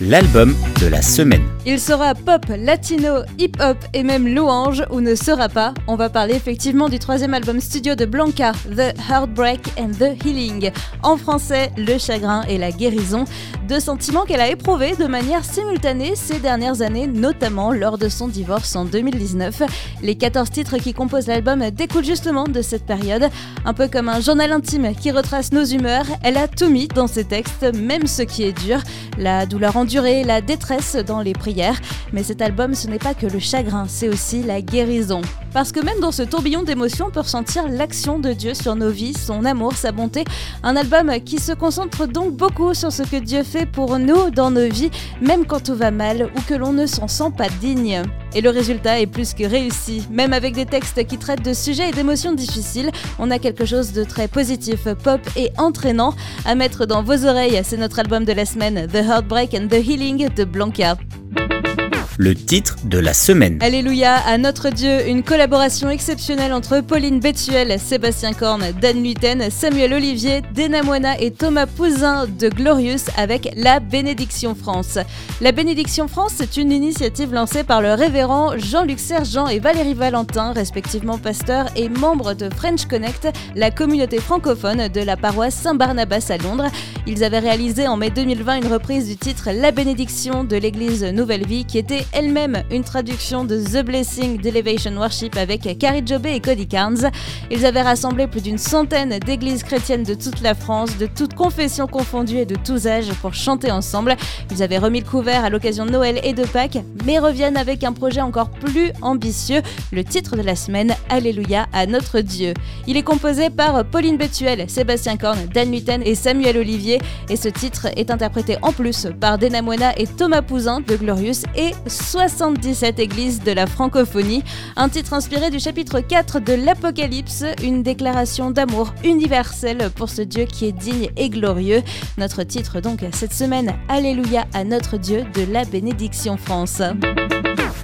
l'album de la semaine. Il sera pop, latino, hip-hop et même louange ou ne sera pas. On va parler effectivement du troisième album studio de Blanca, The Heartbreak and the Healing. En français, le chagrin et la guérison. Deux sentiments qu'elle a éprouvés de manière simultanée ces dernières années, notamment lors de son divorce en 2019. Les 14 titres qui composent l'album découlent justement de cette période. Un peu comme un journal intime qui retrace nos humeurs, elle a tout mis dans ses textes, même ce qui est dur. La douleur en la détresse dans les prières. Mais cet album, ce n'est pas que le chagrin, c'est aussi la guérison. Parce que même dans ce tourbillon d'émotions, on peut ressentir l'action de Dieu sur nos vies, son amour, sa bonté. Un album qui se concentre donc beaucoup sur ce que Dieu fait pour nous dans nos vies, même quand tout va mal ou que l'on ne s'en sent pas digne. Et le résultat est plus que réussi. Même avec des textes qui traitent de sujets et d'émotions difficiles, on a quelque chose de très positif, pop et entraînant à mettre dans vos oreilles. C'est notre album de la semaine, The Heartbreak and the Healing de Blanca le titre de la semaine. Alléluia à notre Dieu, une collaboration exceptionnelle entre Pauline Bethuel, Sébastien Korn, Dan Luiten, Samuel Olivier, Dena Moina et Thomas Pouzin de Glorious avec La Bénédiction France. La Bénédiction France, c'est une initiative lancée par le révérend Jean-Luc Sergent et Valérie Valentin, respectivement pasteurs et membres de French Connect, la communauté francophone de la paroisse Saint-Barnabas à Londres. Ils avaient réalisé en mai 2020 une reprise du titre La Bénédiction de l'église Nouvelle Vie qui était elle-même une traduction de The Blessing d'Elevation Worship avec Carrie Jobé et Cody Carnes. Ils avaient rassemblé plus d'une centaine d'églises chrétiennes de toute la France, de toutes confessions confondues et de tous âges pour chanter ensemble. Ils avaient remis le couvert à l'occasion de Noël et de Pâques, mais reviennent avec un projet encore plus ambitieux, le titre de la semaine, Alléluia à notre Dieu. Il est composé par Pauline Bethuel, Sébastien Korn, Dan Lutten et Samuel Olivier, et ce titre est interprété en plus par Dena Moena et Thomas Pouzin de Glorious et 77 églises de la francophonie, un titre inspiré du chapitre 4 de l'Apocalypse, une déclaration d'amour universel pour ce Dieu qui est digne et glorieux. Notre titre donc cette semaine, Alléluia à notre Dieu de la bénédiction France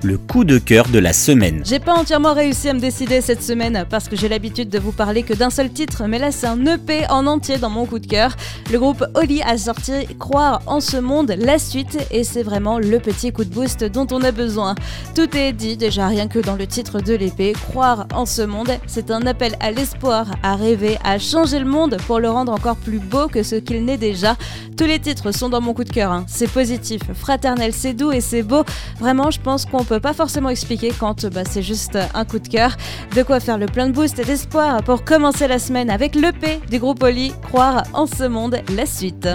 le coup de cœur de la semaine. J'ai pas entièrement réussi à me décider cette semaine parce que j'ai l'habitude de vous parler que d'un seul titre, mais là c'est un EP en entier dans mon coup de cœur. Le groupe Oli a sorti Croire en ce monde, la suite, et c'est vraiment le petit coup de boost dont on a besoin. Tout est dit déjà rien que dans le titre de l'épée. Croire en ce monde, c'est un appel à l'espoir, à rêver, à changer le monde pour le rendre encore plus beau que ce qu'il n'est déjà. Tous les titres sont dans mon coup de cœur. Hein. C'est positif, fraternel, c'est doux et c'est beau. Vraiment, je pense qu'on peut pas forcément expliquer quand bah, c'est juste un coup de cœur. De quoi faire le plein de boost et d'espoir pour commencer la semaine avec l'EP du groupe Oli, Croire en ce monde, la suite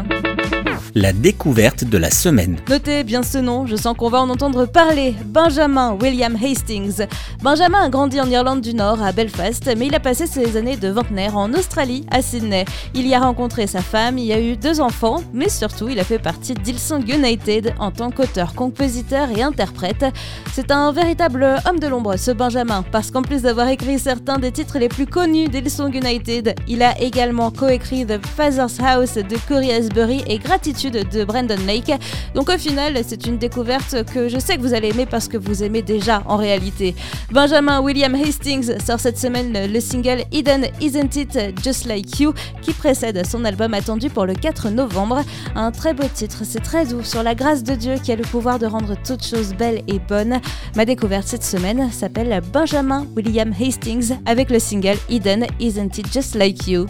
la découverte de la semaine. Notez bien ce nom, je sens qu'on va en entendre parler. Benjamin William Hastings. Benjamin a grandi en Irlande du Nord, à Belfast, mais il a passé ses années de vingtenaire en Australie, à Sydney. Il y a rencontré sa femme, il y a eu deux enfants, mais surtout il a fait partie d'Ilsong United en tant qu'auteur, compositeur et interprète. C'est un véritable homme de l'ombre, ce Benjamin, parce qu'en plus d'avoir écrit certains des titres les plus connus d'Hillsong United, il a également coécrit The Father's House de Corey Asbury et Gratitude de Brandon Lake. Donc au final, c'est une découverte que je sais que vous allez aimer parce que vous aimez déjà en réalité. Benjamin William Hastings sort cette semaine le single Eden Isn't It Just Like You qui précède son album attendu pour le 4 novembre. Un très beau titre, c'est très doux sur la grâce de Dieu qui a le pouvoir de rendre toutes choses belles et bonnes. Ma découverte cette semaine s'appelle Benjamin William Hastings avec le single Eden Isn't It Just Like You.